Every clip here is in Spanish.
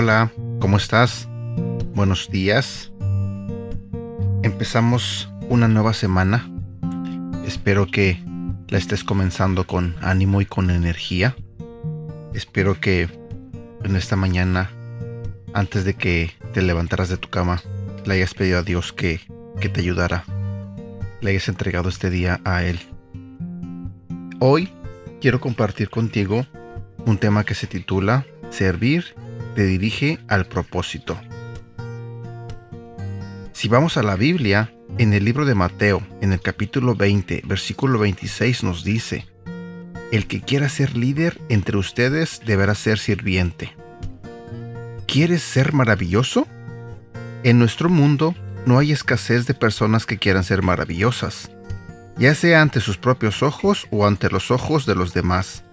Hola, ¿cómo estás? Buenos días. Empezamos una nueva semana. Espero que la estés comenzando con ánimo y con energía. Espero que en esta mañana, antes de que te levantaras de tu cama, le hayas pedido a Dios que, que te ayudara. Le hayas entregado este día a Él. Hoy quiero compartir contigo un tema que se titula Servir te dirige al propósito. Si vamos a la Biblia, en el libro de Mateo, en el capítulo 20, versículo 26 nos dice, El que quiera ser líder entre ustedes deberá ser sirviente. ¿Quieres ser maravilloso? En nuestro mundo no hay escasez de personas que quieran ser maravillosas, ya sea ante sus propios ojos o ante los ojos de los demás.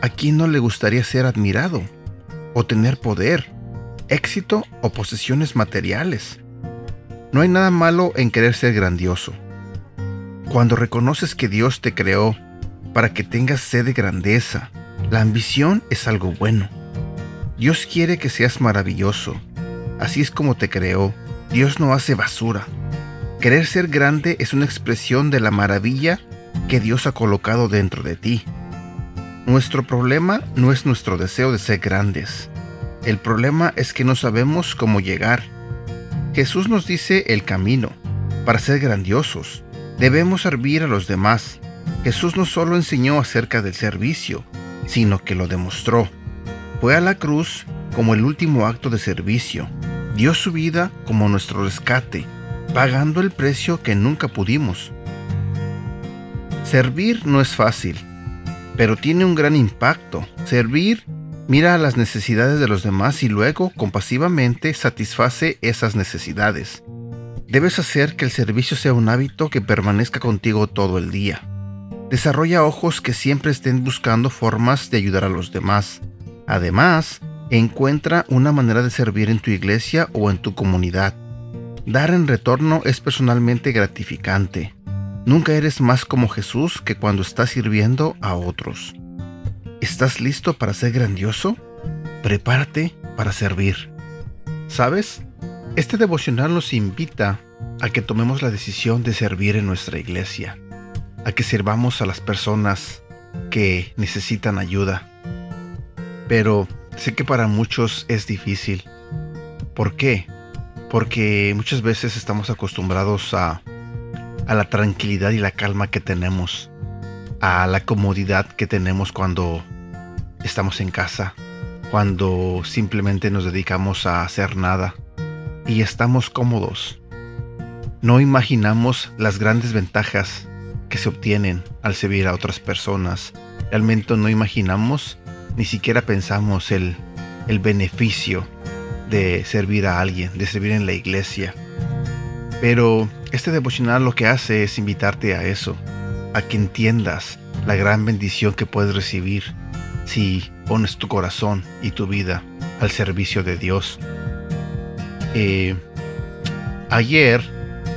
¿A quién no le gustaría ser admirado? ¿O tener poder, éxito o posesiones materiales? No hay nada malo en querer ser grandioso. Cuando reconoces que Dios te creó para que tengas sed de grandeza, la ambición es algo bueno. Dios quiere que seas maravilloso. Así es como te creó. Dios no hace basura. Querer ser grande es una expresión de la maravilla que Dios ha colocado dentro de ti. Nuestro problema no es nuestro deseo de ser grandes. El problema es que no sabemos cómo llegar Jesús nos dice el camino. Para ser grandiosos, debemos servir a los demás. Jesús no solo enseñó acerca del servicio, sino que lo demostró. Fue a la cruz como el último acto de servicio. Dio su vida como nuestro rescate, pagando el precio que nunca pudimos. Servir no es fácil, pero tiene un gran impacto. Servir Mira las necesidades de los demás y luego compasivamente satisface esas necesidades. Debes hacer que el servicio sea un hábito que permanezca contigo todo el día. Desarrolla ojos que siempre estén buscando formas de ayudar a los demás. Además, encuentra una manera de servir en tu iglesia o en tu comunidad. Dar en retorno es personalmente gratificante. Nunca eres más como Jesús que cuando estás sirviendo a otros. ¿Estás listo para ser grandioso? Prepárate para servir. ¿Sabes? Este devocional nos invita a que tomemos la decisión de servir en nuestra iglesia, a que sirvamos a las personas que necesitan ayuda. Pero sé que para muchos es difícil. ¿Por qué? Porque muchas veces estamos acostumbrados a, a la tranquilidad y la calma que tenemos, a la comodidad que tenemos cuando estamos en casa, cuando simplemente nos dedicamos a hacer nada y estamos cómodos. No imaginamos las grandes ventajas que se obtienen al servir a otras personas. Realmente no imaginamos, ni siquiera pensamos el, el beneficio de servir a alguien, de servir en la iglesia. Pero este devocional lo que hace es invitarte a eso, a que entiendas la gran bendición que puedes recibir si pones tu corazón y tu vida al servicio de Dios. Eh, ayer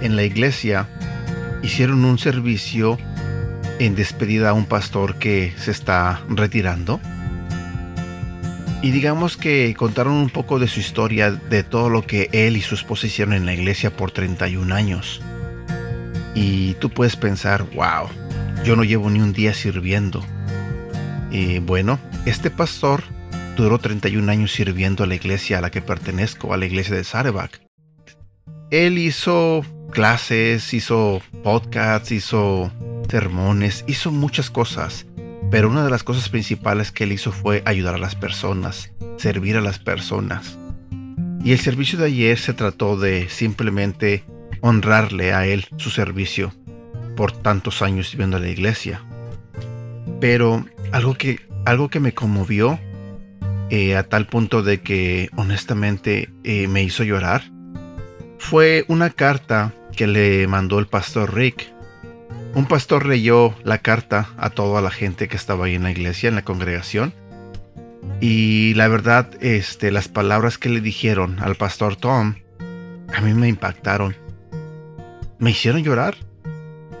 en la iglesia hicieron un servicio en despedida a un pastor que se está retirando. Y digamos que contaron un poco de su historia, de todo lo que él y su esposa hicieron en la iglesia por 31 años. Y tú puedes pensar, wow, yo no llevo ni un día sirviendo. Y bueno, este pastor duró 31 años sirviendo a la iglesia a la que pertenezco, a la iglesia de Sarebach. Él hizo clases, hizo podcasts, hizo sermones, hizo muchas cosas, pero una de las cosas principales que él hizo fue ayudar a las personas, servir a las personas. Y el servicio de ayer se trató de simplemente honrarle a él su servicio por tantos años sirviendo a la iglesia. Pero algo que, algo que me conmovió eh, a tal punto de que honestamente eh, me hizo llorar fue una carta que le mandó el pastor Rick. Un pastor leyó la carta a toda la gente que estaba ahí en la iglesia, en la congregación. Y la verdad, este, las palabras que le dijeron al pastor Tom a mí me impactaron. Me hicieron llorar.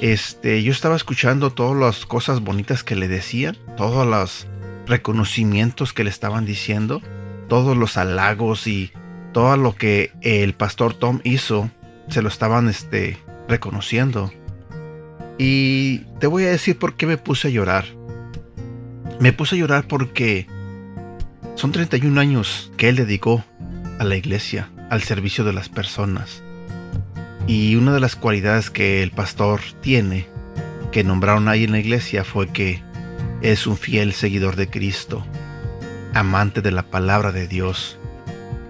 Este, yo estaba escuchando todas las cosas bonitas que le decían, todos los reconocimientos que le estaban diciendo, todos los halagos y todo lo que el pastor Tom hizo, se lo estaban este, reconociendo. Y te voy a decir por qué me puse a llorar. Me puse a llorar porque son 31 años que él dedicó a la iglesia, al servicio de las personas. Y una de las cualidades que el pastor tiene, que nombraron ahí en la iglesia, fue que es un fiel seguidor de Cristo, amante de la palabra de Dios,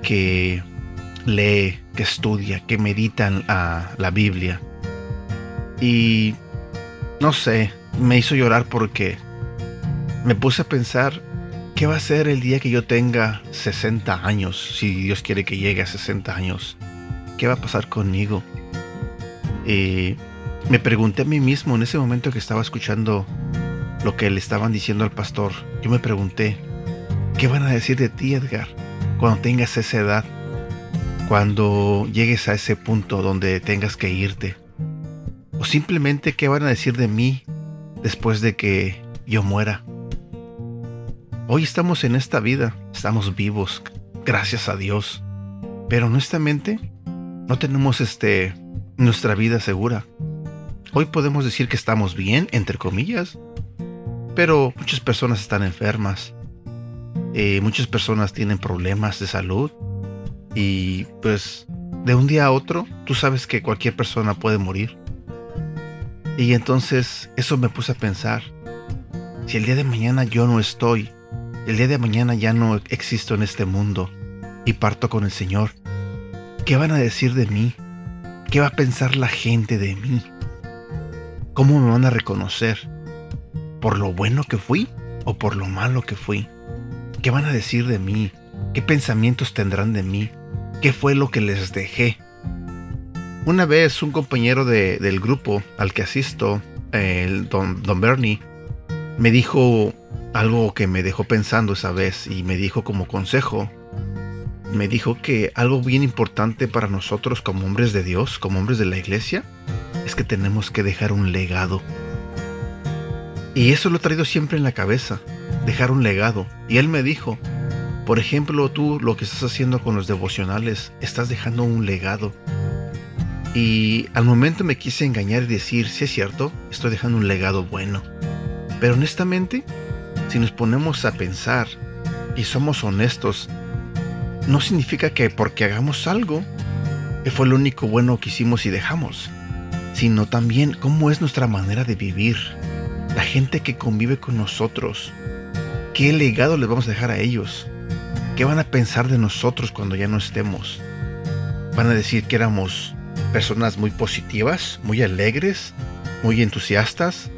que lee, que estudia, que medita la Biblia. Y no sé, me hizo llorar porque me puse a pensar qué va a ser el día que yo tenga 60 años, si Dios quiere que llegue a 60 años. ¿Qué va a pasar conmigo? Y me pregunté a mí mismo en ese momento que estaba escuchando lo que le estaban diciendo al pastor. Yo me pregunté, ¿qué van a decir de ti, Edgar, cuando tengas esa edad? Cuando llegues a ese punto donde tengas que irte. O simplemente, ¿qué van a decir de mí después de que yo muera? Hoy estamos en esta vida, estamos vivos, gracias a Dios. Pero honestamente, no tenemos este nuestra vida segura. Hoy podemos decir que estamos bien, entre comillas, pero muchas personas están enfermas. Eh, muchas personas tienen problemas de salud. Y pues de un día a otro, tú sabes que cualquier persona puede morir. Y entonces eso me puse a pensar. Si el día de mañana yo no estoy, el día de mañana ya no existo en este mundo y parto con el Señor, ¿qué van a decir de mí? ¿Qué va a pensar la gente de mí? ¿Cómo me van a reconocer? ¿Por lo bueno que fui o por lo malo que fui? ¿Qué van a decir de mí? ¿Qué pensamientos tendrán de mí? ¿Qué fue lo que les dejé? Una vez un compañero del grupo al que asisto, el don, don Bernie, me dijo algo que me dejó pensando esa vez y me dijo como consejo me dijo que algo bien importante para nosotros como hombres de Dios, como hombres de la iglesia, es que tenemos que dejar un legado. Y eso lo he traído siempre en la cabeza, dejar un legado. Y él me dijo, por ejemplo, tú lo que estás haciendo con los devocionales, estás dejando un legado. Y al momento me quise engañar y decir, sí es cierto, estoy dejando un legado bueno. Pero honestamente, si nos ponemos a pensar y somos honestos no significa que porque hagamos algo, que fue lo único bueno que hicimos y dejamos, sino también cómo es nuestra manera de vivir, la gente que convive con nosotros, qué legado les vamos a dejar a ellos, qué van a pensar de nosotros cuando ya no estemos. Van a decir que éramos personas muy positivas, muy alegres, muy entusiastas,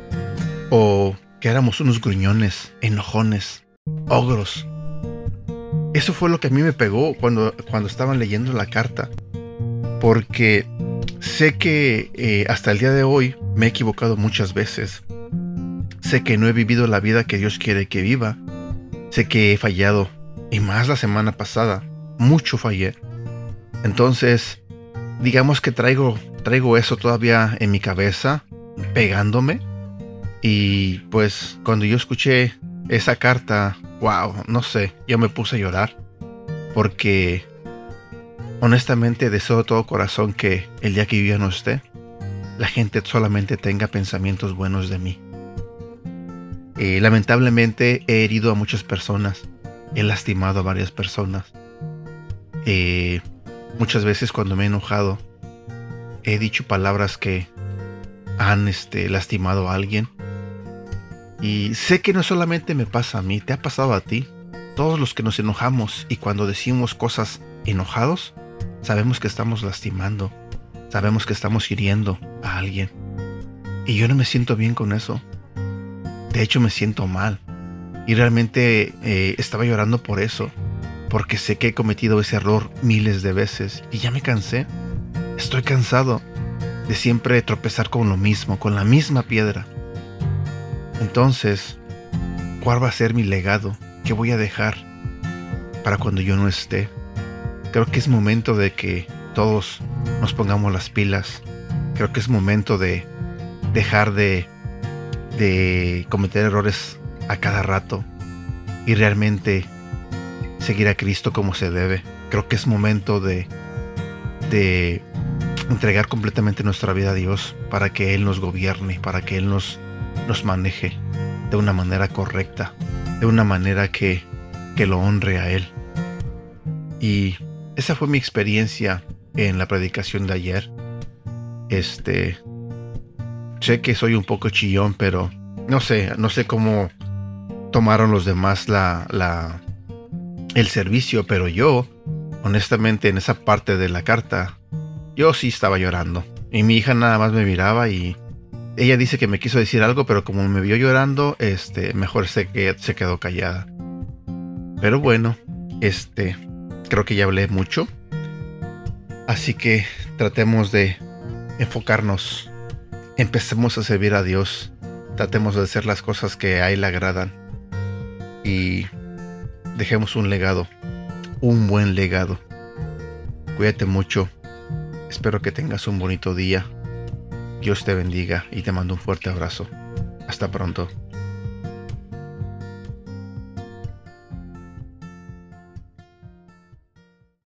o que éramos unos gruñones, enojones, ogros, eso fue lo que a mí me pegó cuando, cuando estaban leyendo la carta. Porque sé que eh, hasta el día de hoy me he equivocado muchas veces. Sé que no he vivido la vida que Dios quiere que viva. Sé que he fallado. Y más la semana pasada. Mucho fallé. Entonces, digamos que traigo, traigo eso todavía en mi cabeza, pegándome. Y pues cuando yo escuché esa carta wow, no sé, yo me puse a llorar porque honestamente deseo de todo corazón que el día que yo ya no esté, la gente solamente tenga pensamientos buenos de mí. Eh, lamentablemente he herido a muchas personas, he lastimado a varias personas. Eh, muchas veces cuando me he enojado, he dicho palabras que han este, lastimado a alguien y sé que no solamente me pasa a mí, te ha pasado a ti. Todos los que nos enojamos y cuando decimos cosas enojados, sabemos que estamos lastimando, sabemos que estamos hiriendo a alguien. Y yo no me siento bien con eso. De hecho me siento mal. Y realmente eh, estaba llorando por eso, porque sé que he cometido ese error miles de veces y ya me cansé. Estoy cansado de siempre tropezar con lo mismo, con la misma piedra. Entonces, ¿cuál va a ser mi legado? ¿Qué voy a dejar para cuando yo no esté? Creo que es momento de que todos nos pongamos las pilas. Creo que es momento de dejar de, de cometer errores a cada rato y realmente seguir a Cristo como se debe. Creo que es momento de, de entregar completamente nuestra vida a Dios para que Él nos gobierne, para que Él nos, nos maneje de una manera correcta, de una manera que, que lo honre a Él. Y esa fue mi experiencia en la predicación de ayer. Este, sé que soy un poco chillón, pero no sé, no sé cómo tomaron los demás la, la, el servicio, pero yo, honestamente, en esa parte de la carta, yo sí estaba llorando. Y mi hija nada más me miraba y ella dice que me quiso decir algo, pero como me vio llorando, este, mejor se, se quedó callada. Pero bueno, este, creo que ya hablé mucho. Así que tratemos de enfocarnos. Empecemos a servir a Dios. Tratemos de hacer las cosas que a Él le agradan. Y dejemos un legado. Un buen legado. Cuídate mucho. Espero que tengas un bonito día. Dios te bendiga y te mando un fuerte abrazo. Hasta pronto.